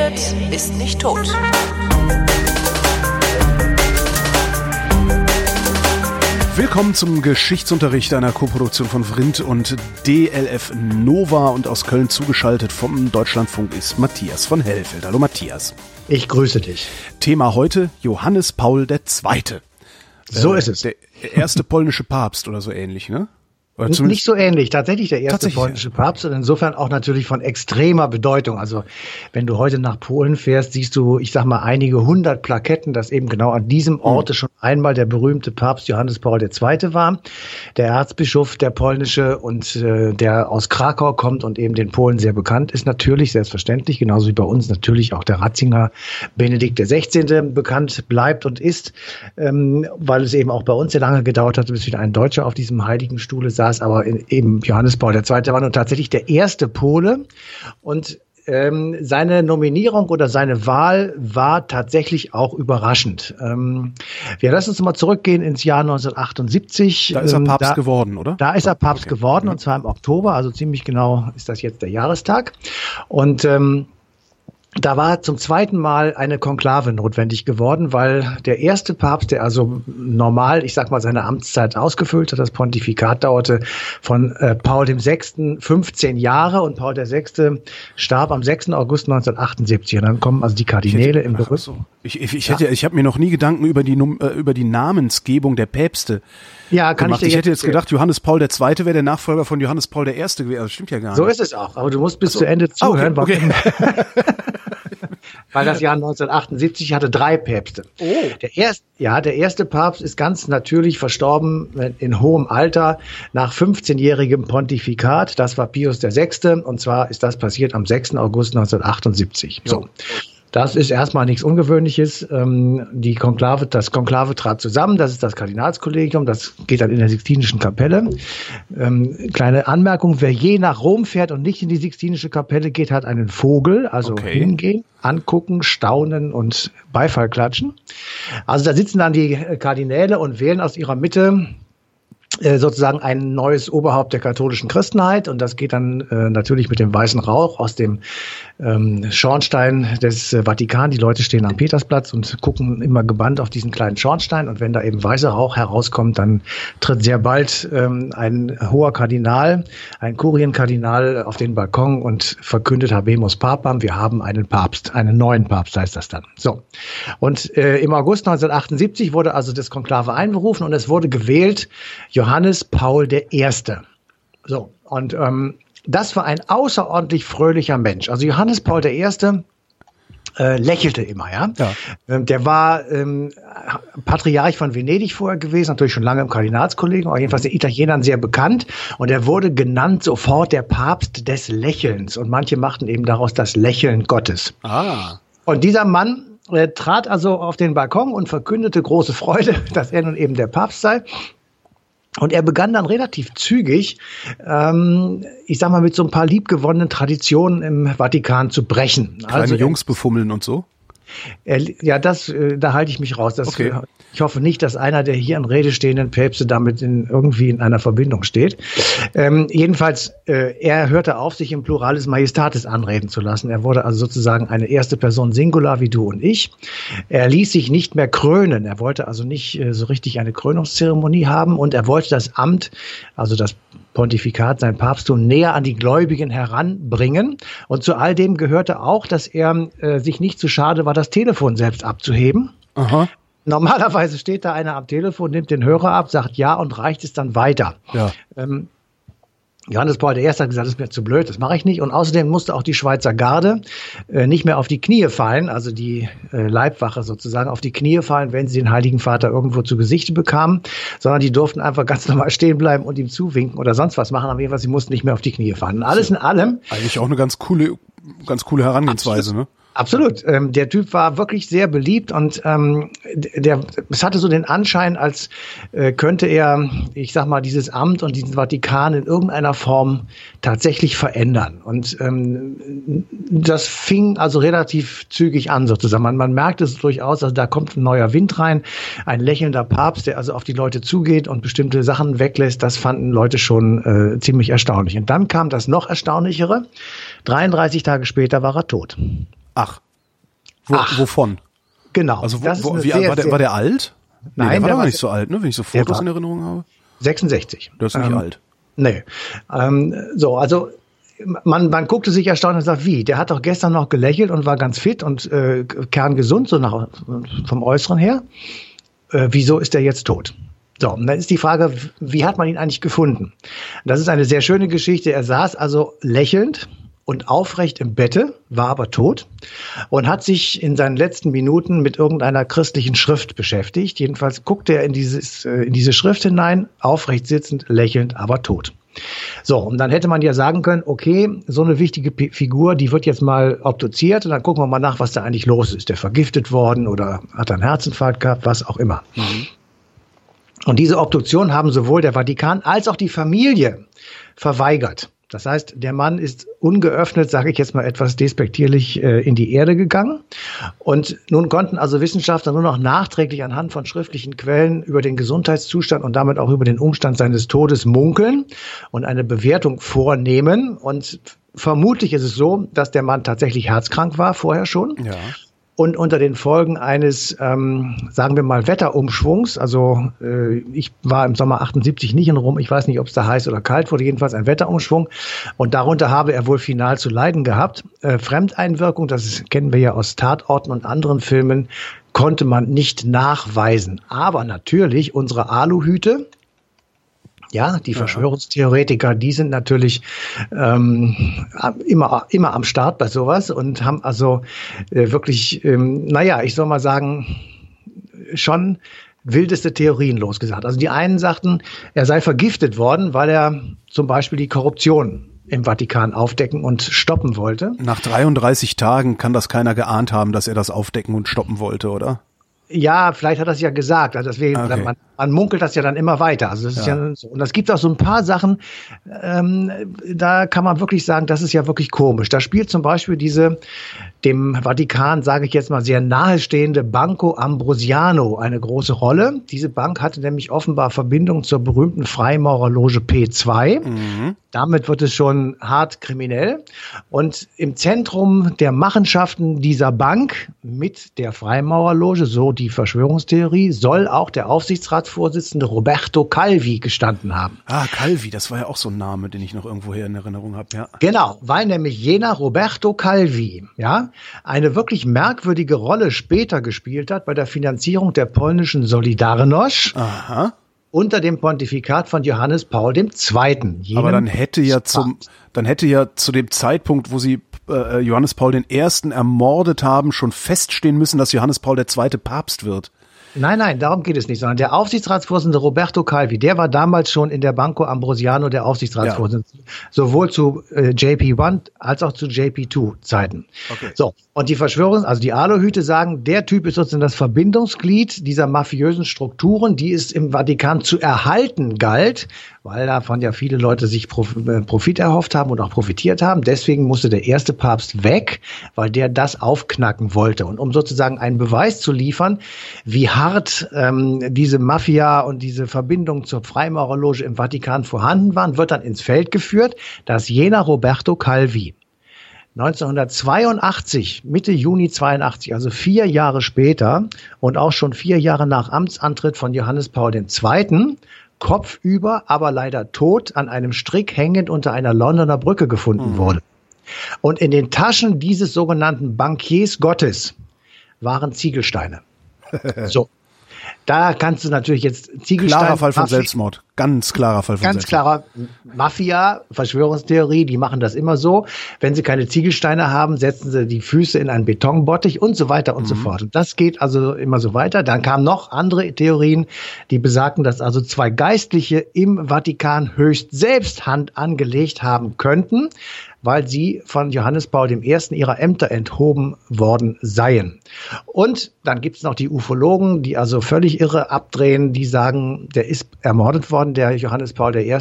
redet, ist nicht tot. Willkommen zum Geschichtsunterricht einer Koproduktion von Vrindt und DLF Nova und aus Köln zugeschaltet vom Deutschlandfunk ist Matthias von Hellfeld. Hallo Matthias. Ich grüße dich. Thema heute Johannes Paul II. So äh, ist es. Der erste polnische Papst oder so ähnlich, ne? Nicht so ähnlich. Tatsächlich der erste polnische Papst und insofern auch natürlich von extremer Bedeutung. Also wenn du heute nach Polen fährst, siehst du, ich sag mal, einige hundert Plaketten, dass eben genau an diesem hm. Ort schon einmal der berühmte Papst Johannes Paul II. war. Der Erzbischof, der polnische und äh, der aus Krakau kommt und eben den Polen sehr bekannt ist, natürlich, selbstverständlich, genauso wie bei uns natürlich auch der Ratzinger Benedikt XVI. bekannt bleibt und ist, ähm, weil es eben auch bei uns sehr lange gedauert hat, bis wieder ein Deutscher auf diesem heiligen Stuhle saß aber eben Johannes Paul II. war nun tatsächlich der erste Pole und ähm, seine Nominierung oder seine Wahl war tatsächlich auch überraschend. Ähm, wir lassen uns mal zurückgehen ins Jahr 1978. Da ist er ähm, Papst da, geworden, oder? Da ist er Papst okay. geworden und zwar im Oktober, also ziemlich genau ist das jetzt der Jahrestag. Und ähm, da war zum zweiten Mal eine Konklave notwendig geworden, weil der erste Papst, der also normal, ich sag mal, seine Amtszeit ausgefüllt hat, das Pontifikat dauerte von äh, Paul VI. 15 Jahre und Paul VI. starb am 6. August 1978. Und dann kommen also die Kardinäle im. So. Ich, ich, ich, hätte, ich habe mir noch nie Gedanken über die, äh, über die Namensgebung der Päpste ja, kann gemacht. ich dir Ich hätte jetzt gedacht, Johannes Paul II. wäre der Nachfolger von Johannes Paul I. gewesen. Das also, stimmt ja gar nicht. So ist es auch. Aber du musst bis so. zu Ende zuhören. Ah, okay, okay. weil das Jahr 1978 hatte drei Päpste. Oh. Der erste, ja, der erste Papst ist ganz natürlich verstorben in hohem Alter nach 15-jährigem Pontifikat. Das war Pius VI. Und zwar ist das passiert am 6. August 1978. So. Das ist erstmal nichts Ungewöhnliches. Ähm, die Konklave, das Konklave trat zusammen, das ist das Kardinalskollegium, das geht dann in der Sixtinischen Kapelle. Ähm, kleine Anmerkung, wer je nach Rom fährt und nicht in die Sixtinische Kapelle geht, hat einen Vogel, also okay. hingehen, angucken, staunen und Beifall klatschen. Also da sitzen dann die Kardinäle und wählen aus ihrer Mitte sozusagen ein neues Oberhaupt der katholischen Christenheit und das geht dann äh, natürlich mit dem weißen Rauch aus dem ähm, Schornstein des äh, Vatikan. Die Leute stehen am Petersplatz und gucken immer gebannt auf diesen kleinen Schornstein und wenn da eben weißer Rauch herauskommt, dann tritt sehr bald ähm, ein hoher Kardinal, ein Kurienkardinal auf den Balkon und verkündet Habemus Papam, wir haben einen Papst, einen neuen Papst heißt das dann. So. Und äh, im August 1978 wurde also das Konklave einberufen und es wurde gewählt Johannes Johannes Paul I. So, und ähm, das war ein außerordentlich fröhlicher Mensch. Also Johannes Paul I. Äh, lächelte immer, ja. ja. Ähm, der war ähm, Patriarch von Venedig vorher gewesen, natürlich schon lange im Kardinalskollegen, aber jedenfalls den Italienern sehr bekannt. Und er wurde genannt sofort der Papst des Lächelns. Und manche machten eben daraus das Lächeln Gottes. Ah. Und dieser Mann äh, trat also auf den Balkon und verkündete große Freude, dass er nun eben der Papst sei. Und er begann dann relativ zügig, ähm, ich sag mal, mit so ein paar liebgewonnenen Traditionen im Vatikan zu brechen. Kleine also, Jungs befummeln und so? Er, ja, das, äh, da halte ich mich raus. Das, okay. Ich hoffe nicht, dass einer der hier in Rede stehenden Päpste damit in, irgendwie in einer Verbindung steht. Ähm, jedenfalls, äh, er hörte auf, sich im Pluralis Majestatis anreden zu lassen. Er wurde also sozusagen eine erste Person Singular wie du und ich. Er ließ sich nicht mehr krönen. Er wollte also nicht äh, so richtig eine Krönungszeremonie haben und er wollte das Amt, also das Pontifikat, sein Papsttum näher an die Gläubigen heranbringen. Und zu all dem gehörte auch, dass er äh, sich nicht zu schade war, das Telefon selbst abzuheben. Aha. Normalerweise steht da einer am Telefon, nimmt den Hörer ab, sagt ja und reicht es dann weiter. Ja. Ähm, Johannes Paul I. hat gesagt, das ist mir zu blöd, das mache ich nicht. Und außerdem musste auch die Schweizer Garde äh, nicht mehr auf die Knie fallen, also die äh, Leibwache sozusagen auf die Knie fallen, wenn sie den Heiligen Vater irgendwo zu Gesicht bekamen, sondern die durften einfach ganz normal stehen bleiben und ihm zuwinken oder sonst was machen. Aber jedenfalls, sie mussten nicht mehr auf die Knie fallen. alles in allem. Eigentlich auch eine ganz coole, ganz coole Herangehensweise, ne? Absolut. Ähm, der Typ war wirklich sehr beliebt und ähm, der, es hatte so den Anschein, als äh, könnte er, ich sag mal, dieses Amt und diesen Vatikan in irgendeiner Form tatsächlich verändern. Und ähm, das fing also relativ zügig an sozusagen. Man, man merkt es durchaus, also da kommt ein neuer Wind rein, ein lächelnder Papst, der also auf die Leute zugeht und bestimmte Sachen weglässt. Das fanden Leute schon äh, ziemlich erstaunlich. Und dann kam das noch erstaunlichere. 33 Tage später war er tot. Ach. Wo, wovon? Genau. Also wo, wo, wie, sehr, war, der, war der alt? Nein, nee, der war der nicht so alt, ne? Wenn ich so Fotos in Erinnerung habe. 66. Der ist nicht ähm, alt. Nee. Ähm, so, also man, man guckte sich erstaunt und sagt, wie? Der hat doch gestern noch gelächelt und war ganz fit und äh, kerngesund, so nach, vom Äußeren her. Äh, wieso ist er jetzt tot? So, und dann ist die Frage, wie hat man ihn eigentlich gefunden? Das ist eine sehr schöne Geschichte. Er saß also lächelnd und aufrecht im Bette, war aber tot und hat sich in seinen letzten Minuten mit irgendeiner christlichen Schrift beschäftigt. Jedenfalls guckte er in, dieses, äh, in diese Schrift hinein, aufrecht sitzend, lächelnd, aber tot. So, und dann hätte man ja sagen können, okay, so eine wichtige P Figur, die wird jetzt mal obduziert und dann gucken wir mal nach, was da eigentlich los ist. Ist der vergiftet worden oder hat er einen Herzinfarkt gehabt, was auch immer. Mhm. Und diese Obduktion haben sowohl der Vatikan als auch die Familie verweigert. Das heißt, der Mann ist ungeöffnet, sage ich jetzt mal etwas despektierlich, äh, in die Erde gegangen. Und nun konnten also Wissenschaftler nur noch nachträglich anhand von schriftlichen Quellen über den Gesundheitszustand und damit auch über den Umstand seines Todes munkeln und eine Bewertung vornehmen. Und vermutlich ist es so, dass der Mann tatsächlich herzkrank war, vorher schon. Ja und unter den Folgen eines, ähm, sagen wir mal, Wetterumschwungs, also äh, ich war im Sommer 78 nicht in Rom, ich weiß nicht, ob es da heiß oder kalt wurde, jedenfalls ein Wetterumschwung und darunter habe er wohl final zu leiden gehabt. Äh, Fremdeinwirkung, das kennen wir ja aus Tatorten und anderen Filmen, konnte man nicht nachweisen. Aber natürlich unsere Aluhüte, ja, die Verschwörungstheoretiker, die sind natürlich ähm, immer, immer am Start bei sowas und haben also äh, wirklich, ähm, naja, ich soll mal sagen, schon wildeste Theorien losgesagt. Also die einen sagten, er sei vergiftet worden, weil er zum Beispiel die Korruption im Vatikan aufdecken und stoppen wollte. Nach 33 Tagen kann das keiner geahnt haben, dass er das aufdecken und stoppen wollte, oder? Ja, vielleicht hat er es ja gesagt. Also deswegen, okay. man, man munkelt das ja dann immer weiter. Also das ist ja, ja so. Und es gibt auch so ein paar Sachen, ähm, da kann man wirklich sagen, das ist ja wirklich komisch. Da spielt zum Beispiel diese dem Vatikan, sage ich jetzt mal, sehr nahestehende Banco Ambrosiano eine große Rolle. Diese Bank hatte nämlich offenbar Verbindung zur berühmten Freimaurerloge P2. Mhm. Damit wird es schon hart kriminell. Und im Zentrum der Machenschaften dieser Bank mit der Freimaurerloge, so die Verschwörungstheorie, soll auch der Aufsichtsratsvorsitzende Roberto Calvi gestanden haben. Ah, Calvi, das war ja auch so ein Name, den ich noch irgendwo hier in Erinnerung habe, ja. Genau, weil nämlich jener Roberto Calvi, ja, eine wirklich merkwürdige Rolle später gespielt hat bei der Finanzierung der polnischen Solidarność. Aha unter dem Pontifikat von Johannes Paul II. Aber dann hätte ja zum, dann hätte ja zu dem Zeitpunkt, wo sie äh, Johannes Paul I. ermordet haben, schon feststehen müssen, dass Johannes Paul II. Papst wird. Nein, nein, darum geht es nicht, sondern der Aufsichtsratsvorsitzende Roberto Calvi, der war damals schon in der Banco Ambrosiano der Aufsichtsratsvorsitzende, ja. sowohl zu äh, JP1 als auch zu JP2 Zeiten. Okay. So, und die Verschwörung, also die Aluhüte sagen, der Typ ist sozusagen das Verbindungsglied dieser mafiösen Strukturen, die es im Vatikan zu erhalten galt, weil davon ja viele Leute sich äh, Profit erhofft haben und auch profitiert haben. Deswegen musste der erste Papst weg, weil der das aufknacken wollte. Und um sozusagen einen Beweis zu liefern, wie hart ähm, diese Mafia und diese Verbindung zur Freimaurerloge im Vatikan vorhanden waren, wird dann ins Feld geführt, dass jener Roberto Calvi 1982, Mitte Juni 82, also vier Jahre später und auch schon vier Jahre nach Amtsantritt von Johannes Paul II., kopfüber, aber leider tot, an einem Strick hängend unter einer Londoner Brücke gefunden mhm. wurde. Und in den Taschen dieses sogenannten Bankiers Gottes waren Ziegelsteine. so. Da kannst du natürlich jetzt Ziegelstein. Klarer Fall von Mafia, Selbstmord. Ganz klarer Fall von ganz Selbstmord. Ganz klarer Mafia, Verschwörungstheorie, die machen das immer so. Wenn sie keine Ziegelsteine haben, setzen sie die Füße in einen Betonbottich und so weiter und mhm. so fort. Und das geht also immer so weiter. Dann kamen noch andere Theorien, die besagten, dass also zwei Geistliche im Vatikan höchst selbst Hand angelegt haben könnten weil sie von Johannes Paul I. ihrer Ämter enthoben worden seien. Und dann gibt's noch die Ufologen, die also völlig irre abdrehen, die sagen, der ist ermordet worden, der Johannes Paul I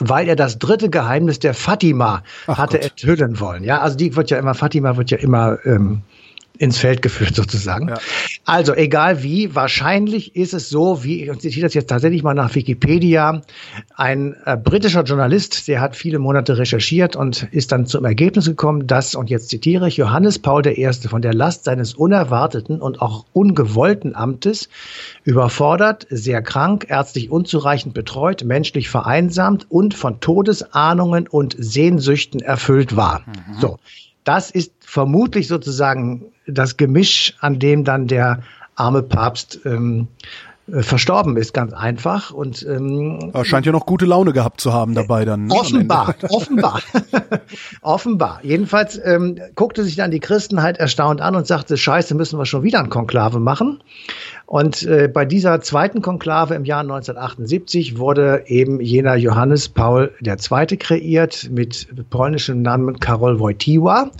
weil er das dritte Geheimnis der Fatima Ach hatte Gott. enthüllen wollen. Ja, also die wird ja immer, Fatima wird ja immer ähm, ins Feld geführt sozusagen. Ja. Also egal wie, wahrscheinlich ist es so, wie ich zitiere das jetzt tatsächlich mal nach Wikipedia, ein äh, britischer Journalist, der hat viele Monate recherchiert und ist dann zum Ergebnis gekommen, dass, und jetzt zitiere ich, Johannes Paul I. von der Last seines unerwarteten und auch ungewollten Amtes überfordert, sehr krank, ärztlich unzureichend betreut, menschlich vereinsamt und von Todesahnungen und Sehnsüchten erfüllt war. Mhm. So. Das ist vermutlich sozusagen das Gemisch, an dem dann der arme Papst ähm, äh, verstorben ist, ganz einfach. Und ähm, er scheint ja noch gute Laune gehabt zu haben dabei dann. Ne, offenbar, offenbar, offenbar. Jedenfalls ähm, guckte sich dann die Christenheit erstaunt an und sagte: Scheiße, müssen wir schon wieder ein Konklave machen. Und äh, bei dieser zweiten Konklave im Jahr 1978 wurde eben jener Johannes Paul II. kreiert mit polnischem Namen Karol Wojtyła.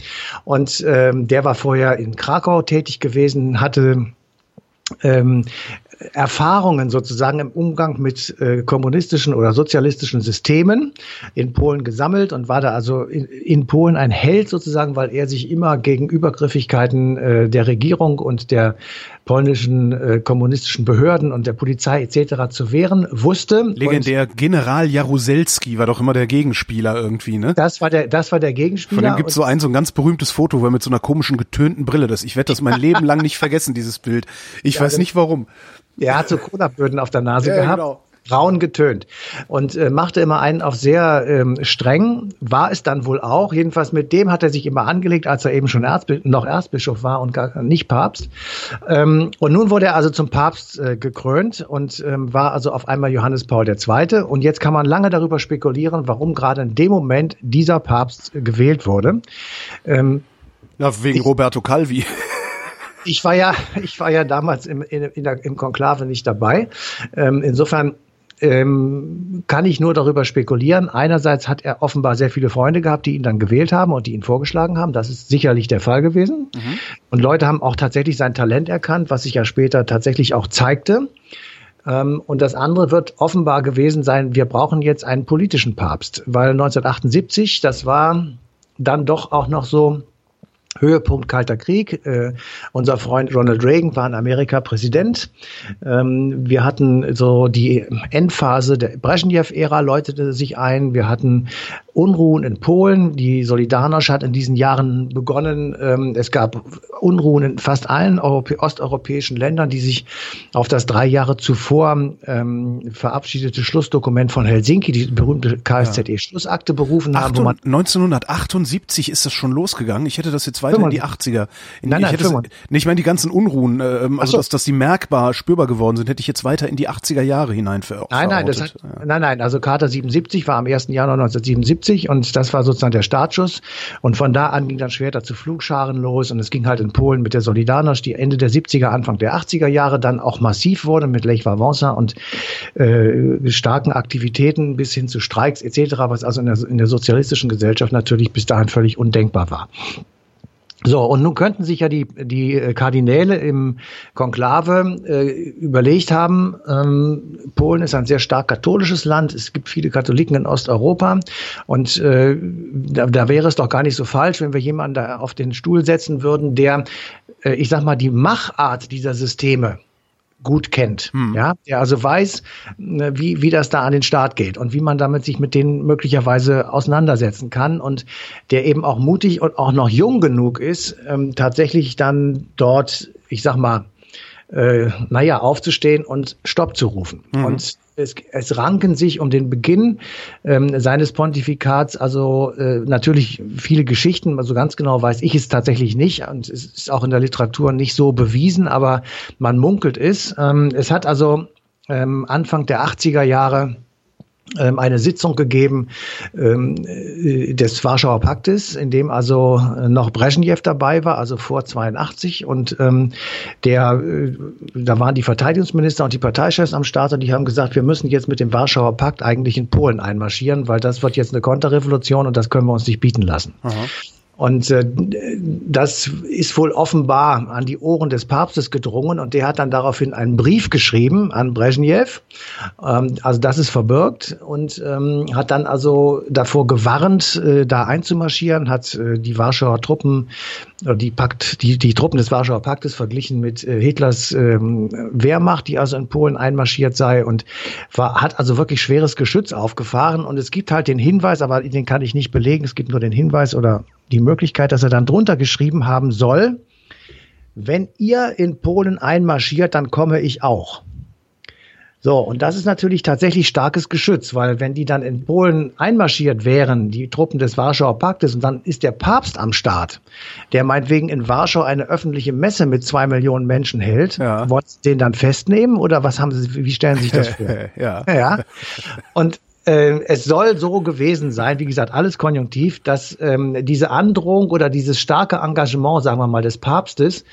Und ähm, der war vorher in Krakau tätig gewesen, hatte ähm, Erfahrungen sozusagen im Umgang mit äh, kommunistischen oder sozialistischen Systemen in Polen gesammelt und war da also in, in Polen ein Held sozusagen, weil er sich immer gegen Übergriffigkeiten äh, der Regierung und der polnischen äh, kommunistischen Behörden und der Polizei etc. zu wehren wusste. Legendär und General Jaruzelski war doch immer der Gegenspieler irgendwie, ne? Das war der, das war der Gegenspieler. Von dem gibt es so ein so ein ganz berühmtes Foto, wo er mit so einer komischen getönten Brille, das ich werde das mein Leben lang nicht vergessen, dieses Bild. Ich ja, weiß nicht warum. Er hat so Cola-Böden auf der Nase ja, gehabt. Genau braun getönt und äh, machte immer einen auf sehr ähm, streng, war es dann wohl auch. Jedenfalls mit dem hat er sich immer angelegt, als er eben schon Erzbi noch Erzbischof war und gar nicht Papst. Ähm, und nun wurde er also zum Papst äh, gekrönt und ähm, war also auf einmal Johannes Paul II. Und jetzt kann man lange darüber spekulieren, warum gerade in dem Moment dieser Papst äh, gewählt wurde. Ähm, ja, wegen ich, Roberto Calvi. Ich war ja, ich war ja damals im, in, in der, im Konklave nicht dabei. Ähm, insofern ähm, kann ich nur darüber spekulieren. Einerseits hat er offenbar sehr viele Freunde gehabt, die ihn dann gewählt haben und die ihn vorgeschlagen haben. Das ist sicherlich der Fall gewesen. Mhm. Und Leute haben auch tatsächlich sein Talent erkannt, was sich ja später tatsächlich auch zeigte. Ähm, und das andere wird offenbar gewesen sein, wir brauchen jetzt einen politischen Papst, weil 1978, das war dann doch auch noch so Höhepunkt Kalter Krieg. Äh, unser Freund Ronald Reagan war in Amerika Präsident. Ähm, wir hatten so die Endphase der Brezhnev-Ära läutete sich ein. Wir hatten Unruhen in Polen. Die Solidarność hat in diesen Jahren begonnen. Ähm, es gab Unruhen in fast allen Europä osteuropäischen Ländern, die sich auf das drei Jahre zuvor ähm, verabschiedete Schlussdokument von Helsinki, die berühmte KSZE-Schlussakte berufen haben. 1978 ist das schon losgegangen. Ich hätte das jetzt weiter in die 80er. In nein, nein, ich, hätte, nee, ich meine die ganzen Unruhen, äh, also so. dass, dass die merkbar spürbar geworden sind, hätte ich jetzt weiter in die 80er Jahre hinein ver Nein, nein, das hat, ja. nein, nein, also Charta 77 war am 1. Januar 1977 und das war sozusagen der Startschuss und von da an ging dann später zu Flugscharen los und es ging halt in Polen mit der Solidarność, die Ende der 70er, Anfang der 80er Jahre dann auch massiv wurde mit Lech Wałęsa und äh, starken Aktivitäten bis hin zu Streiks etc., was also in der, in der sozialistischen Gesellschaft natürlich bis dahin völlig undenkbar war. So, und nun könnten sich ja die, die Kardinäle im Konklave äh, überlegt haben, ähm, Polen ist ein sehr stark katholisches Land, es gibt viele Katholiken in Osteuropa und äh, da, da wäre es doch gar nicht so falsch, wenn wir jemanden da auf den Stuhl setzen würden, der, äh, ich sag mal, die Machart dieser Systeme gut kennt, hm. ja, der also weiß, äh, wie, wie das da an den Start geht und wie man damit sich mit denen möglicherweise auseinandersetzen kann und der eben auch mutig und auch noch jung genug ist, ähm, tatsächlich dann dort, ich sag mal, äh, naja, aufzustehen und Stopp zu rufen. Mhm. Und es, es ranken sich um den Beginn ähm, seines Pontifikats also äh, natürlich viele Geschichten, also ganz genau weiß ich es tatsächlich nicht und es ist auch in der Literatur nicht so bewiesen, aber man munkelt es. Ähm, es hat also ähm, Anfang der 80er Jahre eine Sitzung gegeben ähm, äh, des Warschauer Paktes, in dem also noch Brezhnev dabei war, also vor 82 und ähm, der, äh, da waren die Verteidigungsminister und die Parteichefs am Start und die haben gesagt, wir müssen jetzt mit dem Warschauer Pakt eigentlich in Polen einmarschieren, weil das wird jetzt eine Konterrevolution und das können wir uns nicht bieten lassen. Aha. Und äh, das ist wohl offenbar an die Ohren des Papstes gedrungen und der hat dann daraufhin einen Brief geschrieben an Brezhnev. Ähm, also das ist verbirgt und ähm, hat dann also davor gewarnt, äh, da einzumarschieren, hat äh, die Warschauer Truppen, äh, die Pakt, die, die Truppen des Warschauer Paktes verglichen mit äh, Hitlers ähm, Wehrmacht, die also in Polen einmarschiert sei und war, hat also wirklich schweres Geschütz aufgefahren. Und es gibt halt den Hinweis, aber den kann ich nicht belegen, es gibt nur den Hinweis oder die Möglichkeit, dass er dann drunter geschrieben haben soll, wenn ihr in Polen einmarschiert, dann komme ich auch. So, und das ist natürlich tatsächlich starkes Geschütz, weil wenn die dann in Polen einmarschiert wären, die Truppen des Warschauer Paktes, und dann ist der Papst am Start, der meinetwegen in Warschau eine öffentliche Messe mit zwei Millionen Menschen hält, ja. wollen Sie den dann festnehmen oder was haben Sie, wie stellen Sie sich das vor? ja. ja. Und äh, es soll so gewesen sein, wie gesagt, alles konjunktiv, dass ähm, diese Androhung oder dieses starke Engagement, sagen wir mal, des Papstes,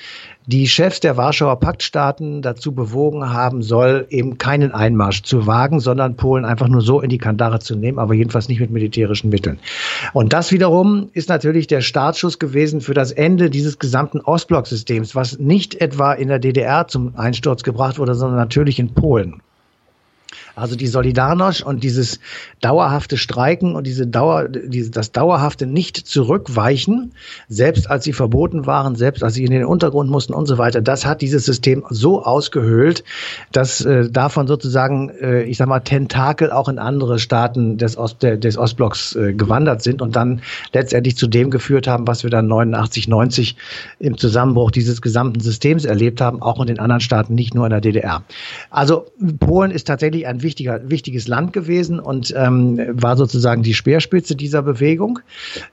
die Chefs der Warschauer Paktstaaten dazu bewogen haben soll, eben keinen Einmarsch zu wagen, sondern Polen einfach nur so in die Kandare zu nehmen, aber jedenfalls nicht mit militärischen Mitteln. Und das wiederum ist natürlich der Startschuss gewesen für das Ende dieses gesamten Ostblocksystems, was nicht etwa in der DDR zum Einsturz gebracht wurde, sondern natürlich in Polen. Also die Solidarność und dieses dauerhafte Streiken und diese Dauer, diese, das dauerhafte nicht zurückweichen, selbst als sie verboten waren, selbst als sie in den Untergrund mussten und so weiter, das hat dieses System so ausgehöhlt, dass äh, davon sozusagen, äh, ich sag mal, Tentakel auch in andere Staaten des, Ost, des Ostblocks äh, gewandert sind und dann letztendlich zu dem geführt haben, was wir dann 89, 90 im Zusammenbruch dieses gesamten Systems erlebt haben, auch in den anderen Staaten, nicht nur in der DDR. Also Polen ist tatsächlich ein wichtiger, wichtiges Land gewesen und ähm, war sozusagen die Speerspitze dieser Bewegung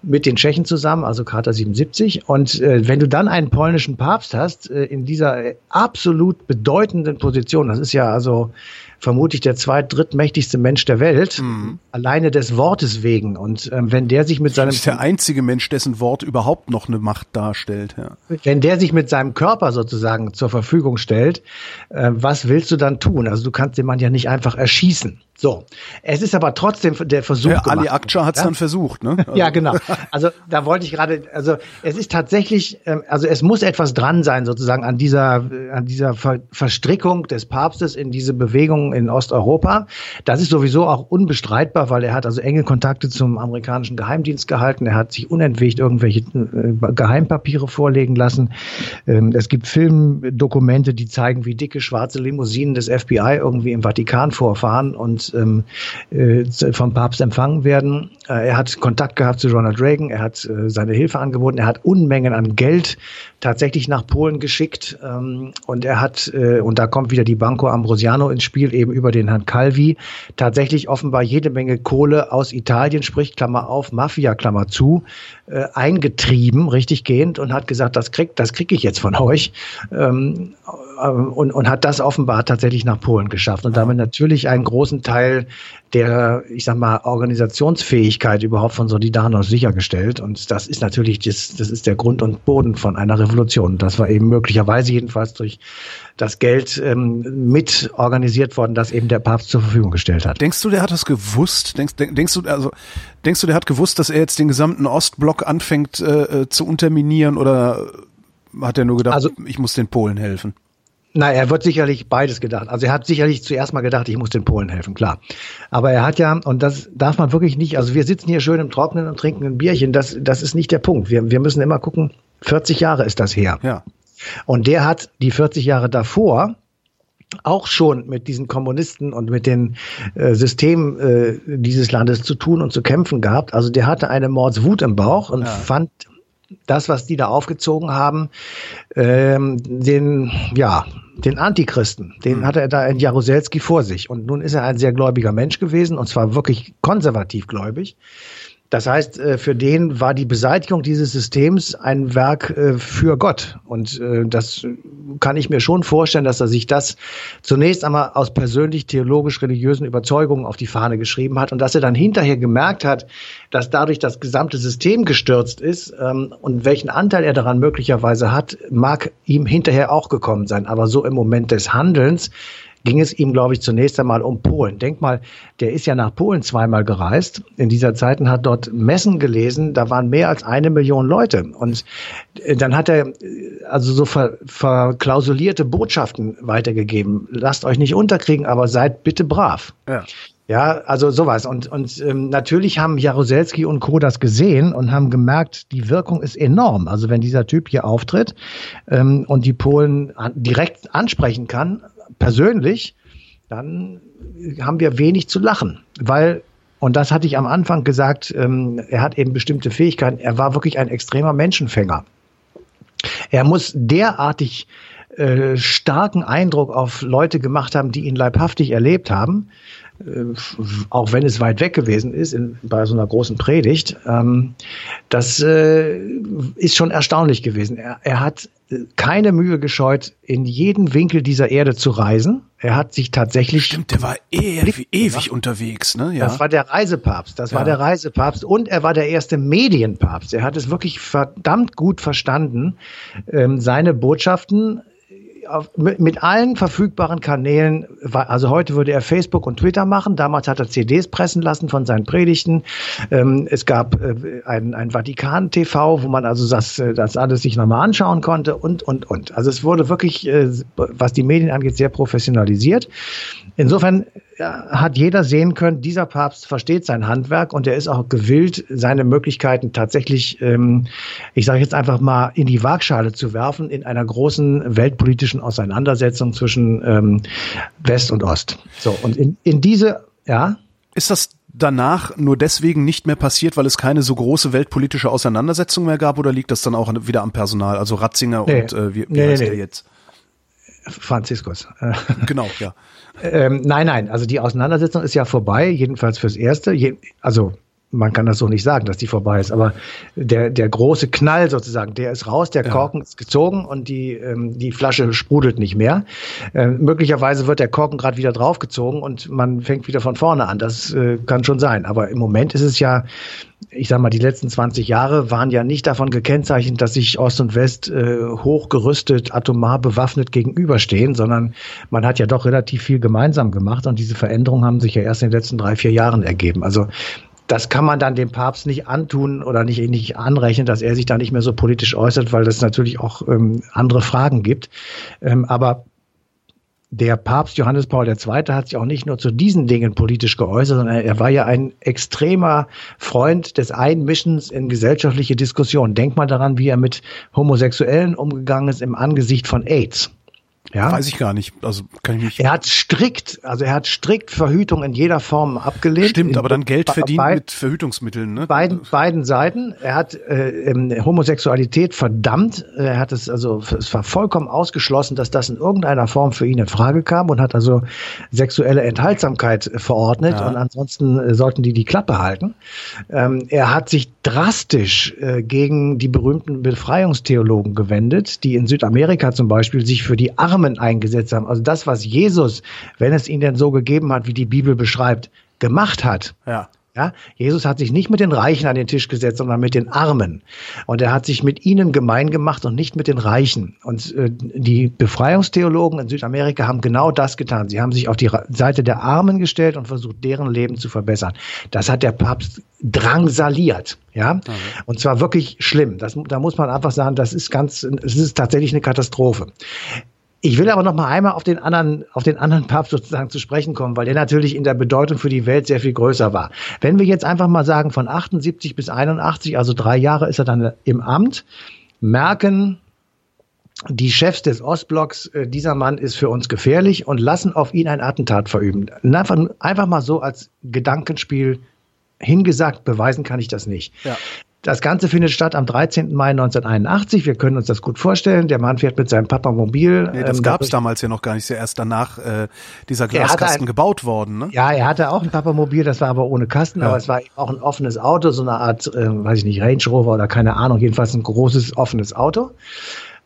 mit den Tschechen zusammen, also Charta 77. Und äh, wenn du dann einen polnischen Papst hast, äh, in dieser absolut bedeutenden Position, das ist ja also vermutlich der zweit-, drittmächtigste Mensch der Welt, mhm. alleine des Wortes wegen. Und ähm, wenn der sich mit seinem... Das ist der einzige Mensch, dessen Wort überhaupt noch eine Macht darstellt. Ja. Wenn der sich mit seinem Körper sozusagen zur Verfügung stellt, äh, was willst du dann tun? Also du kannst den Mann ja nicht einfach erschießen. So, es ist aber trotzdem der Versuch. Ja, Ali Akça hat es ja? dann versucht, ne? Also. ja, genau. Also da wollte ich gerade, also es ist tatsächlich, ähm, also es muss etwas dran sein sozusagen an dieser, an dieser Ver Verstrickung des Papstes in diese Bewegung in Osteuropa. Das ist sowieso auch unbestreitbar, weil er hat also enge Kontakte zum amerikanischen Geheimdienst gehalten. Er hat sich unentwegt irgendwelche äh, Geheimpapiere vorlegen lassen. Ähm, es gibt Filmdokumente, die zeigen, wie dicke schwarze Limousinen des FBI irgendwie im Vatikan vorfahren und ähm, äh, vom Papst empfangen werden. Äh, er hat Kontakt gehabt zu Ronald Reagan, er hat äh, seine Hilfe angeboten, er hat Unmengen an Geld tatsächlich nach Polen geschickt. Ähm, und er hat, äh, und da kommt wieder die Banco Ambrosiano ins Spiel, eben über den Herrn Calvi, tatsächlich offenbar jede Menge Kohle aus Italien, sprich Klammer auf, Mafia, Klammer zu, äh, eingetrieben, richtig gehend und hat gesagt, das krieg, das krieg ich jetzt von euch. Ähm, äh, und, und hat das offenbar tatsächlich nach Polen geschafft und damit natürlich einen großen Teil der, ich sag mal, Organisationsfähigkeit überhaupt von Solidarność sichergestellt. Und das ist natürlich, das, das ist der Grund und Boden von einer Revolution. Das war eben möglicherweise jedenfalls durch das Geld ähm, mit organisiert worden, das eben der Papst zur Verfügung gestellt hat. Denkst du, der hat das gewusst? Denkst, denkst du, also denkst du, der hat gewusst, dass er jetzt den gesamten Ostblock anfängt äh, äh zu unterminieren oder hat er nur gedacht, also, ich muss den Polen helfen? Na, er wird sicherlich beides gedacht. Also er hat sicherlich zuerst mal gedacht, ich muss den Polen helfen, klar. Aber er hat ja, und das darf man wirklich nicht, also wir sitzen hier schön im Trockenen und trinken ein Bierchen, das, das ist nicht der Punkt. Wir, wir müssen immer gucken, 40 Jahre ist das her. Ja. Und der hat die 40 Jahre davor auch schon mit diesen Kommunisten und mit den äh, Systemen äh, dieses Landes zu tun und zu kämpfen gehabt. Also der hatte eine Mordswut im Bauch und ja. fand das, was die da aufgezogen haben, ähm, den, ja, den Antichristen, den mhm. hatte er da in Jaruzelski vor sich. Und nun ist er ein sehr gläubiger Mensch gewesen, und zwar wirklich konservativ gläubig. Das heißt, äh, für den war die Beseitigung dieses Systems ein Werk äh, für Gott. Und äh, das kann ich mir schon vorstellen, dass er sich das zunächst einmal aus persönlich theologisch-religiösen Überzeugungen auf die Fahne geschrieben hat und dass er dann hinterher gemerkt hat, dass dadurch das gesamte System gestürzt ist ähm, und welchen Anteil er daran möglicherweise hat, mag ihm hinterher auch gekommen sein. Aber so im Moment des Handelns ging es ihm, glaube ich, zunächst einmal um Polen. Denk mal, der ist ja nach Polen zweimal gereist in dieser Zeit und hat dort Messen gelesen. Da waren mehr als eine Million Leute. Und äh, dann hat er äh, also so ver, verklausulierte Botschaften weitergegeben. Lasst euch nicht unterkriegen, aber seid bitte brav. Ja. Ja, also sowas. Und, und ähm, natürlich haben Jaroselski und Co. das gesehen und haben gemerkt, die Wirkung ist enorm. Also wenn dieser Typ hier auftritt ähm, und die Polen an, direkt ansprechen kann, persönlich, dann haben wir wenig zu lachen. Weil, und das hatte ich am Anfang gesagt, ähm, er hat eben bestimmte Fähigkeiten. Er war wirklich ein extremer Menschenfänger. Er muss derartig äh, starken Eindruck auf Leute gemacht haben, die ihn leibhaftig erlebt haben, auch wenn es weit weg gewesen ist, in, bei so einer großen Predigt, ähm, das äh, ist schon erstaunlich gewesen. Er, er hat äh, keine Mühe gescheut, in jeden Winkel dieser Erde zu reisen. Er hat sich tatsächlich. Stimmt, der war ewig, ewig unterwegs, ne? Ja. Das war der Reisepapst. Das ja. war der Reisepapst und er war der erste Medienpapst. Er hat es wirklich verdammt gut verstanden, ähm, seine Botschaften mit, allen verfügbaren Kanälen, also heute würde er Facebook und Twitter machen, damals hat er CDs pressen lassen von seinen Predigten. Ähm, es gab äh, ein, ein Vatikan-TV, wo man also das, äh, das alles sich nochmal anschauen konnte und, und, und. Also es wurde wirklich, äh, was die Medien angeht, sehr professionalisiert. Insofern hat jeder sehen können, dieser Papst versteht sein Handwerk und er ist auch gewillt, seine Möglichkeiten tatsächlich, ähm, ich sage jetzt einfach mal, in die Waagschale zu werfen in einer großen weltpolitischen Auseinandersetzung zwischen ähm, West und Ost. So, und in, in diese, ja. Ist das danach nur deswegen nicht mehr passiert, weil es keine so große weltpolitische Auseinandersetzung mehr gab oder liegt das dann auch wieder am Personal, also Ratzinger nee, und äh, wie, wie nee, heißt nee, der jetzt? Franziskus. Genau, ja. Ähm, nein, nein, also die Auseinandersetzung ist ja vorbei, jedenfalls fürs Erste. Je, also man kann das so nicht sagen, dass die vorbei ist, aber der, der große Knall sozusagen, der ist raus, der Korken ja. ist gezogen und die, ähm, die Flasche sprudelt nicht mehr. Ähm, möglicherweise wird der Korken gerade wieder draufgezogen und man fängt wieder von vorne an. Das äh, kann schon sein. Aber im Moment ist es ja, ich sag mal, die letzten 20 Jahre waren ja nicht davon gekennzeichnet, dass sich Ost und West äh, hochgerüstet, atomar bewaffnet gegenüberstehen, sondern man hat ja doch relativ viel gemeinsam gemacht und diese Veränderungen haben sich ja erst in den letzten drei, vier Jahren ergeben. Also das kann man dann dem Papst nicht antun oder nicht, nicht anrechnen, dass er sich da nicht mehr so politisch äußert, weil es natürlich auch ähm, andere Fragen gibt. Ähm, aber der Papst Johannes Paul II. hat sich auch nicht nur zu diesen Dingen politisch geäußert, sondern er war ja ein extremer Freund des Einmischens in gesellschaftliche Diskussionen. Denk mal daran, wie er mit Homosexuellen umgegangen ist im Angesicht von AIDS. Ja? Weiß ich gar nicht. Also kann ich nicht. Er hat strikt, also er hat strikt Verhütung in jeder Form abgelehnt. Stimmt, aber dann Geld verdient be mit Verhütungsmitteln, ne? Beiden, beiden Seiten. Er hat äh, ähm, Homosexualität verdammt. Er hat es also, es war vollkommen ausgeschlossen, dass das in irgendeiner Form für ihn in Frage kam und hat also sexuelle Enthaltsamkeit verordnet ja. und ansonsten äh, sollten die die Klappe halten. Ähm, er hat sich drastisch äh, gegen die berühmten Befreiungstheologen gewendet, die in Südamerika zum Beispiel sich für die Armen Armen eingesetzt haben. Also das, was Jesus, wenn es ihn denn so gegeben hat, wie die Bibel beschreibt, gemacht hat. Ja. Ja, Jesus hat sich nicht mit den Reichen an den Tisch gesetzt, sondern mit den Armen. Und er hat sich mit ihnen gemein gemacht und nicht mit den Reichen. Und äh, die Befreiungstheologen in Südamerika haben genau das getan. Sie haben sich auf die Seite der Armen gestellt und versucht, deren Leben zu verbessern. Das hat der Papst drangsaliert. Ja, okay. und zwar wirklich schlimm. Das, da muss man einfach sagen, das ist ganz, es ist tatsächlich eine Katastrophe. Ich will aber noch mal einmal auf den anderen, auf den anderen Papst sozusagen zu sprechen kommen, weil der natürlich in der Bedeutung für die Welt sehr viel größer war. Wenn wir jetzt einfach mal sagen, von 78 bis 81, also drei Jahre ist er dann im Amt, merken die Chefs des Ostblocks, äh, dieser Mann ist für uns gefährlich und lassen auf ihn ein Attentat verüben. Einfach, einfach mal so als Gedankenspiel hingesagt, beweisen kann ich das nicht. Ja. Das Ganze findet statt am 13. Mai 1981. Wir können uns das gut vorstellen. Der Mann fährt mit seinem Papamobil. Nee, das ähm, gab es damals ja noch gar nicht. Ist ja erst danach äh, dieser Glaskasten ein, gebaut worden. Ne? Ja, er hatte auch ein Papamobil, das war aber ohne Kasten, ja. aber es war auch ein offenes Auto, so eine Art, äh, weiß ich nicht, Range Rover oder keine Ahnung, jedenfalls ein großes offenes Auto.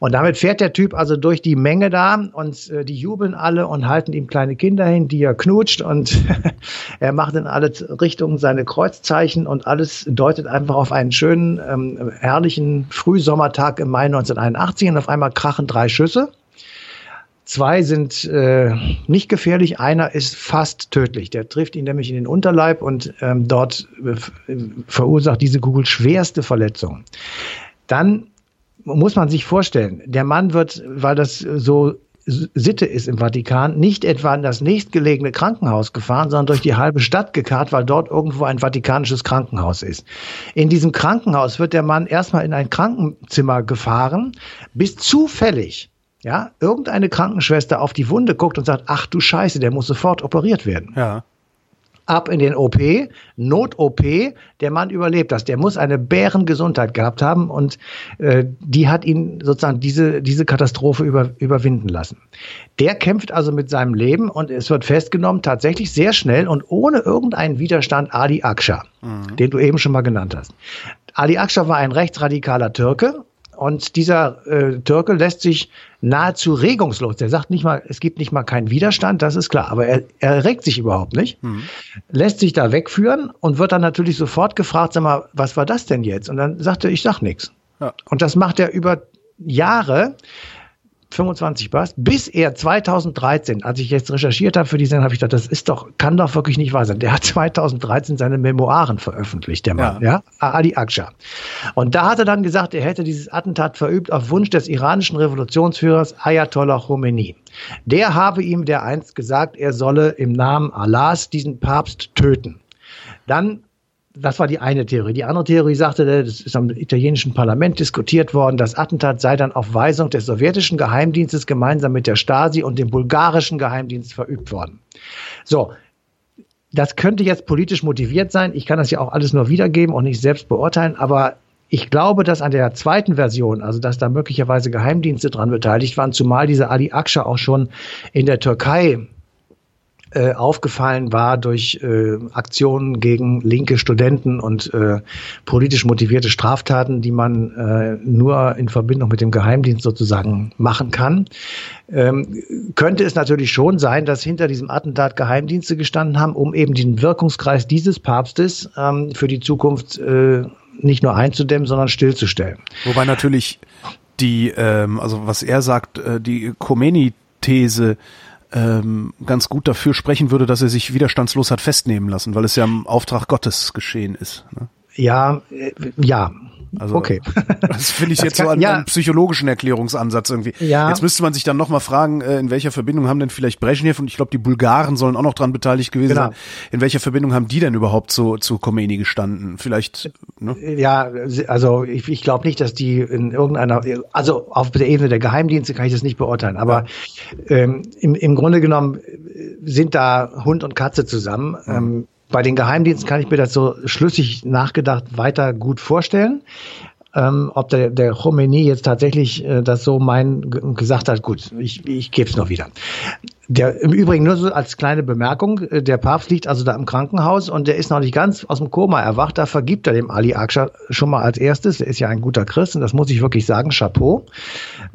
Und damit fährt der Typ also durch die Menge da und äh, die jubeln alle und halten ihm kleine Kinder hin, die er knutscht und er macht in alle Richtungen seine Kreuzzeichen und alles deutet einfach auf einen schönen, ähm, herrlichen Frühsommertag im Mai 1981 und auf einmal krachen drei Schüsse. Zwei sind äh, nicht gefährlich, einer ist fast tödlich. Der trifft ihn nämlich in den Unterleib und ähm, dort äh, verursacht diese Kugel schwerste Verletzungen. Dann muss man sich vorstellen, der Mann wird, weil das so Sitte ist im Vatikan, nicht etwa in das nächstgelegene Krankenhaus gefahren, sondern durch die halbe Stadt gekarrt, weil dort irgendwo ein vatikanisches Krankenhaus ist. In diesem Krankenhaus wird der Mann erstmal in ein Krankenzimmer gefahren, bis zufällig ja, irgendeine Krankenschwester auf die Wunde guckt und sagt, ach du Scheiße, der muss sofort operiert werden. Ja ab in den OP, Not-OP, der Mann überlebt das. Der muss eine Bärengesundheit gehabt haben und äh, die hat ihn sozusagen diese, diese Katastrophe über, überwinden lassen. Der kämpft also mit seinem Leben und es wird festgenommen, tatsächlich sehr schnell und ohne irgendeinen Widerstand Ali Aksha, mhm. den du eben schon mal genannt hast. Ali Aksha war ein rechtsradikaler Türke und dieser äh, Türke lässt sich nahezu regungslos, der sagt nicht mal, es gibt nicht mal keinen Widerstand, das ist klar, aber er, er regt sich überhaupt nicht, mhm. lässt sich da wegführen und wird dann natürlich sofort gefragt, sag mal, was war das denn jetzt? Und dann sagt er, ich sag nichts. Ja. Und das macht er über Jahre. 25 passt, bis er 2013, als ich jetzt recherchiert habe für die Sendung, habe ich gedacht, das ist doch, kann doch wirklich nicht wahr sein. Der hat 2013 seine Memoiren veröffentlicht, der Mann, ja, ja? Ali Aksha. Und da hat er dann gesagt, er hätte dieses Attentat verübt auf Wunsch des iranischen Revolutionsführers Ayatollah Khomeini. Der habe ihm der einst gesagt, er solle im Namen Allahs diesen Papst töten. Dann das war die eine Theorie. Die andere Theorie sagte, das ist am italienischen Parlament diskutiert worden, das Attentat sei dann auf Weisung des sowjetischen Geheimdienstes gemeinsam mit der Stasi und dem bulgarischen Geheimdienst verübt worden. So. Das könnte jetzt politisch motiviert sein. Ich kann das ja auch alles nur wiedergeben und nicht selbst beurteilen, aber ich glaube, dass an der zweiten Version, also dass da möglicherweise Geheimdienste dran beteiligt waren, zumal dieser Ali Aksha auch schon in der Türkei äh, aufgefallen war durch äh, Aktionen gegen linke Studenten und äh, politisch motivierte Straftaten, die man äh, nur in Verbindung mit dem Geheimdienst sozusagen machen kann. Ähm, könnte es natürlich schon sein, dass hinter diesem Attentat Geheimdienste gestanden haben, um eben den Wirkungskreis dieses Papstes ähm, für die Zukunft äh, nicht nur einzudämmen, sondern stillzustellen. Wobei natürlich die, ähm, also was er sagt, äh, die Khomeini-These ähm, ganz gut dafür sprechen würde, dass er sich widerstandslos hat festnehmen lassen, weil es ja im Auftrag Gottes geschehen ist. Ne? Ja, äh, ja, also, okay. Das finde ich das jetzt kann, so einen, ja. einen, psychologischen Erklärungsansatz irgendwie. Ja. Jetzt müsste man sich dann nochmal fragen, äh, in welcher Verbindung haben denn vielleicht Brezhnev und ich glaube, die Bulgaren sollen auch noch dran beteiligt gewesen genau. sein. In welcher Verbindung haben die denn überhaupt zu, zu Khomeini gestanden? Vielleicht, ne? Ja, also ich, ich glaube nicht, dass die in irgendeiner, also auf der Ebene der Geheimdienste kann ich das nicht beurteilen, aber ähm, im, im Grunde genommen sind da Hund und Katze zusammen. Mhm. Ähm, bei den Geheimdiensten kann ich mir das so schlüssig nachgedacht weiter gut vorstellen. Ähm, ob der, der Khomeini jetzt tatsächlich äh, das so mein gesagt hat, gut, ich, ich gebe es noch wieder. Der, Im Übrigen nur so als kleine Bemerkung, äh, der Papst liegt also da im Krankenhaus und der ist noch nicht ganz aus dem Koma erwacht, da vergibt er dem Ali Aksha schon mal als erstes, der ist ja ein guter Christ und das muss ich wirklich sagen, Chapeau.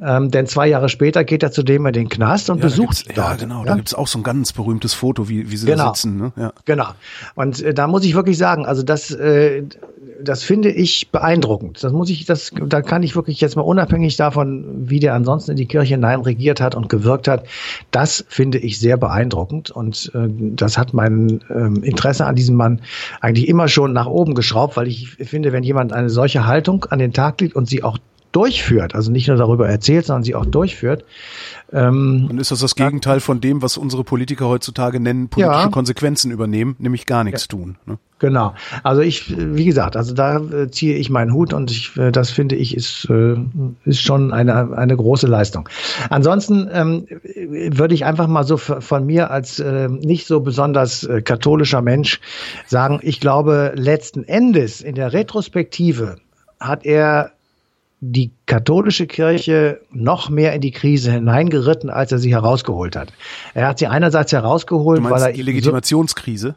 Ähm, denn zwei Jahre später geht er zudem in den Knast und ja, besucht dort. Ja, genau, ja? da gibt's auch so ein ganz berühmtes Foto, wie, wie sie genau. da sitzen. Ne? Ja. Genau. Und äh, da muss ich wirklich sagen, also das, äh, das finde ich beeindruckend. Das muss ich, das, da kann ich wirklich jetzt mal unabhängig davon, wie der ansonsten in die Kirche hinein regiert hat und gewirkt hat, das finde ich sehr beeindruckend und äh, das hat mein ähm, Interesse an diesem Mann eigentlich immer schon nach oben geschraubt, weil ich finde, wenn jemand eine solche Haltung an den Tag legt und sie auch durchführt, also nicht nur darüber erzählt, sondern sie auch durchführt. Ähm, Dann ist das das Gegenteil von dem, was unsere Politiker heutzutage nennen, politische ja. Konsequenzen übernehmen, nämlich gar nichts ja. tun. Ne? Genau. Also ich, wie gesagt, also da äh, ziehe ich meinen Hut und ich, äh, das finde ich ist, äh, ist schon eine, eine große Leistung. Ansonsten ähm, würde ich einfach mal so von mir als nicht so besonders katholischer Mensch sagen, ich glaube letzten Endes in der Retrospektive hat er die katholische Kirche noch mehr in die Krise hineingeritten, als er sie herausgeholt hat. Er hat sie einerseits herausgeholt, weil er die Legitimationskrise.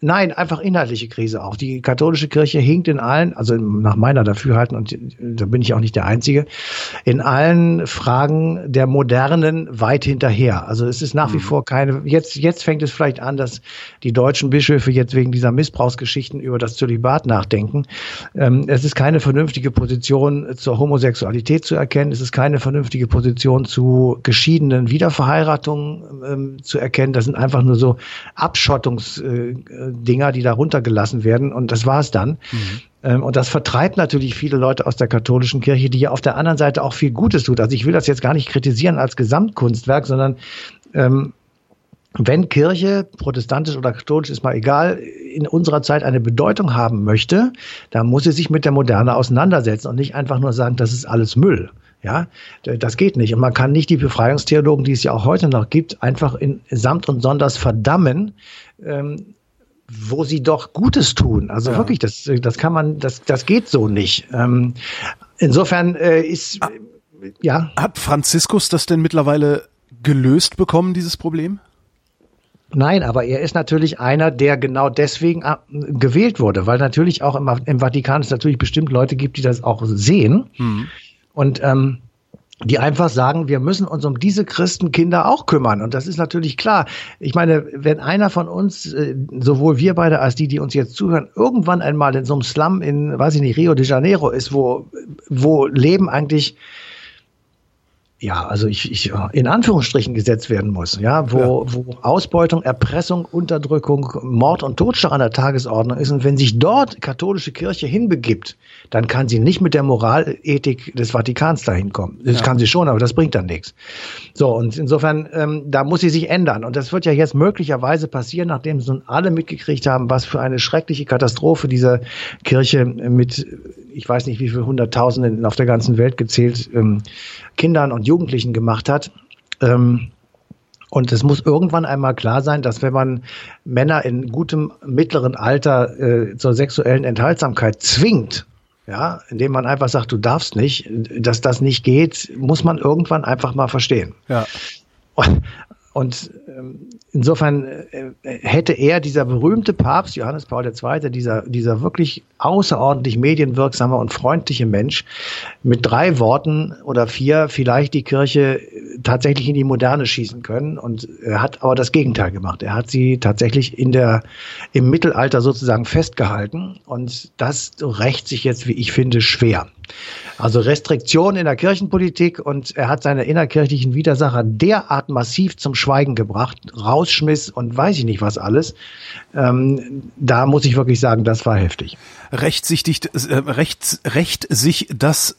Nein, einfach inhaltliche Krise auch. Die katholische Kirche hinkt in allen, also nach meiner Dafürhalten, und da bin ich auch nicht der Einzige, in allen Fragen der Modernen weit hinterher. Also es ist nach wie mhm. vor keine, jetzt, jetzt fängt es vielleicht an, dass die deutschen Bischöfe jetzt wegen dieser Missbrauchsgeschichten über das Zölibat nachdenken. Ähm, es ist keine vernünftige Position zur Homosexualität zu erkennen. Es ist keine vernünftige Position zu geschiedenen Wiederverheiratungen ähm, zu erkennen. Das sind einfach nur so Abschottungs, äh, Dinger, die da runtergelassen werden und das war es dann. Mhm. Ähm, und das vertreibt natürlich viele Leute aus der katholischen Kirche, die ja auf der anderen Seite auch viel Gutes tut. Also ich will das jetzt gar nicht kritisieren als Gesamtkunstwerk, sondern ähm, wenn Kirche, protestantisch oder katholisch, ist mal egal, in unserer Zeit eine Bedeutung haben möchte, dann muss sie sich mit der Moderne auseinandersetzen und nicht einfach nur sagen, das ist alles Müll. Ja, das geht nicht. Und man kann nicht die Befreiungstheologen, die es ja auch heute noch gibt, einfach in Samt und Sonders verdammen, ähm, wo sie doch Gutes tun. Also ja. wirklich, das, das kann man, das, das geht so nicht. Ähm, insofern äh, ist, ah, ja. Hat Franziskus das denn mittlerweile gelöst bekommen, dieses Problem? Nein, aber er ist natürlich einer, der genau deswegen äh, gewählt wurde, weil natürlich auch im, im Vatikan es natürlich bestimmt Leute gibt, die das auch sehen. Hm. Und ähm, die einfach sagen, wir müssen uns um diese Christenkinder auch kümmern. Und das ist natürlich klar. Ich meine, wenn einer von uns, äh, sowohl wir beide als die, die uns jetzt zuhören, irgendwann einmal in so einem Slum in, weiß ich nicht, Rio de Janeiro ist, wo, wo Leben eigentlich ja, also ich, ich in Anführungsstrichen gesetzt werden muss, ja, wo, ja. wo Ausbeutung, Erpressung, Unterdrückung, Mord und Totschlag an der Tagesordnung ist. Und wenn sich dort katholische Kirche hinbegibt, dann kann sie nicht mit der Moralethik des Vatikans dahin kommen. Das ja. kann sie schon, aber das bringt dann nichts. So, und insofern, ähm, da muss sie sich ändern. Und das wird ja jetzt möglicherweise passieren, nachdem nun alle mitgekriegt haben, was für eine schreckliche Katastrophe dieser Kirche mit, ich weiß nicht wie viel Hunderttausenden auf der ganzen Welt gezählt, ähm, Kindern und Jugendlichen gemacht hat. Ähm, und es muss irgendwann einmal klar sein, dass wenn man Männer in gutem mittleren Alter äh, zur sexuellen Enthaltsamkeit zwingt, ja, indem man einfach sagt, du darfst nicht, dass das nicht geht, muss man irgendwann einfach mal verstehen. Ja. Und, und ähm, insofern äh, hätte er, dieser berühmte Papst Johannes Paul II., dieser, dieser wirklich außerordentlich medienwirksame und freundliche Mensch, mit drei Worten oder vier vielleicht die Kirche tatsächlich in die Moderne schießen können. Und er hat aber das Gegenteil gemacht. Er hat sie tatsächlich in der, im Mittelalter sozusagen festgehalten. Und das rächt sich jetzt, wie ich finde, schwer. Also Restriktionen in der Kirchenpolitik und er hat seine innerkirchlichen Widersacher derart massiv zum Schweigen gebracht, rausschmiss und weiß ich nicht was alles. Ähm, da muss ich wirklich sagen, das war heftig. Recht sich, äh, recht, recht sich das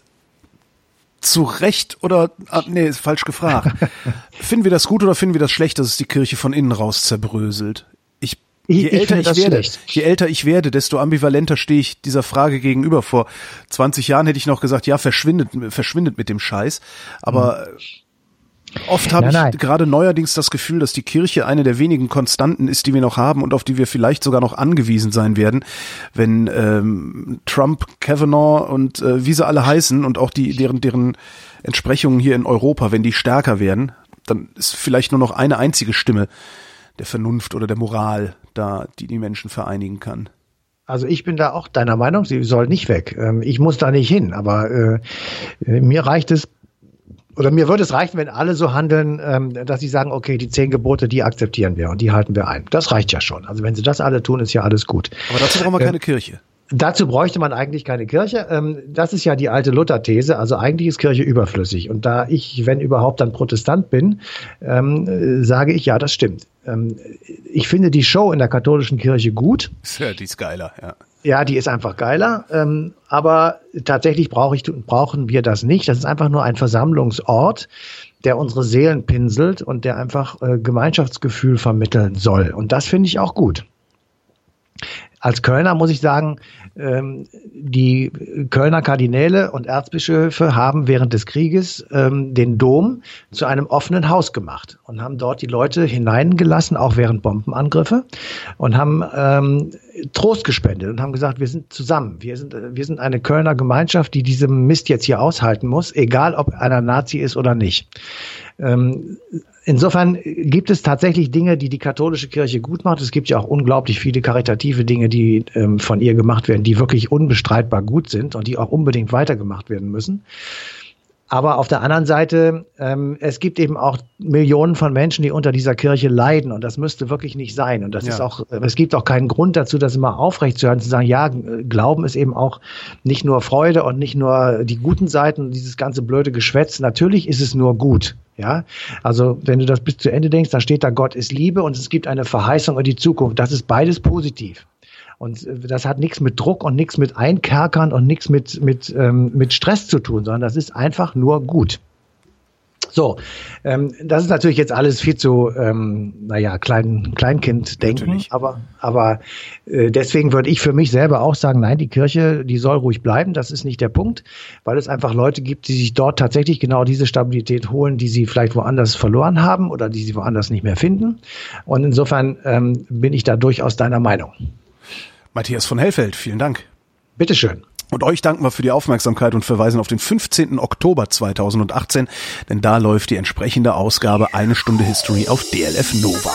zu Recht oder ah, nee, ist falsch gefragt. finden wir das gut oder finden wir das schlecht, dass es die Kirche von innen raus zerbröselt? Je älter ich, ich werde, schlecht. je älter ich werde, desto ambivalenter stehe ich dieser Frage gegenüber. Vor 20 Jahren hätte ich noch gesagt, ja, verschwindet, verschwindet mit dem Scheiß. Aber mhm. Oft habe ich gerade neuerdings das Gefühl, dass die Kirche eine der wenigen Konstanten ist, die wir noch haben und auf die wir vielleicht sogar noch angewiesen sein werden, wenn ähm, Trump, Kavanaugh und äh, wie sie alle heißen und auch die deren deren Entsprechungen hier in Europa, wenn die stärker werden, dann ist vielleicht nur noch eine einzige Stimme der Vernunft oder der Moral da, die die Menschen vereinigen kann. Also ich bin da auch deiner Meinung, sie soll nicht weg. Ähm, ich muss da nicht hin, aber äh, mir reicht es, oder mir würde es reichen, wenn alle so handeln, ähm, dass sie sagen, okay, die zehn Gebote, die akzeptieren wir und die halten wir ein. Das reicht ja schon. Also wenn sie das alle tun, ist ja alles gut. Aber dazu brauchen wir keine äh, Kirche. Dazu bräuchte man eigentlich keine Kirche. Ähm, das ist ja die alte Luther-These. Also eigentlich ist Kirche überflüssig. Und da ich, wenn überhaupt, dann Protestant bin, ähm, sage ich, ja, das stimmt. Ähm, ich finde die Show in der katholischen Kirche gut. Ja, die ist geiler, ja. Ja, die ist einfach geiler. aber tatsächlich brauche ich, brauchen wir das nicht. Das ist einfach nur ein Versammlungsort, der unsere Seelen pinselt und der einfach äh, Gemeinschaftsgefühl vermitteln soll. Und das finde ich auch gut. Als Kölner muss ich sagen, ähm, die Kölner Kardinäle und Erzbischöfe haben während des Krieges ähm, den Dom zu einem offenen Haus gemacht und haben dort die Leute hineingelassen, auch während Bombenangriffe, und haben ähm, Trost gespendet und haben gesagt, wir sind zusammen. Wir sind, wir sind eine Kölner Gemeinschaft, die diesem Mist jetzt hier aushalten muss, egal ob einer Nazi ist oder nicht. Ähm, insofern gibt es tatsächlich Dinge, die die katholische Kirche gut macht. Es gibt ja auch unglaublich viele karitative Dinge, die ähm, von ihr gemacht werden, die wirklich unbestreitbar gut sind und die auch unbedingt weitergemacht werden müssen. Aber auf der anderen Seite, ähm, es gibt eben auch Millionen von Menschen, die unter dieser Kirche leiden und das müsste wirklich nicht sein. Und das ja. ist auch, es gibt auch keinen Grund dazu, das immer aufrechtzuerhalten, zu sagen, ja, Glauben ist eben auch nicht nur Freude und nicht nur die guten Seiten, dieses ganze blöde Geschwätz. Natürlich ist es nur gut. Ja, also wenn du das bis zu Ende denkst, dann steht da Gott ist Liebe und es gibt eine Verheißung in die Zukunft. Das ist beides positiv. Und äh, das hat nichts mit Druck und nichts mit Einkerkern und nichts mit, mit, ähm, mit Stress zu tun, sondern das ist einfach nur gut. So, ähm, das ist natürlich jetzt alles viel zu, ähm, naja, Klein, Kleinkind-Denken, aber, aber äh, deswegen würde ich für mich selber auch sagen, nein, die Kirche, die soll ruhig bleiben, das ist nicht der Punkt, weil es einfach Leute gibt, die sich dort tatsächlich genau diese Stabilität holen, die sie vielleicht woanders verloren haben oder die sie woanders nicht mehr finden. Und insofern ähm, bin ich da durchaus deiner Meinung. Matthias von Hellfeld, vielen Dank. Bitteschön. Und euch danken wir für die Aufmerksamkeit und verweisen auf den 15. Oktober 2018, denn da läuft die entsprechende Ausgabe Eine Stunde History auf DLF Nova.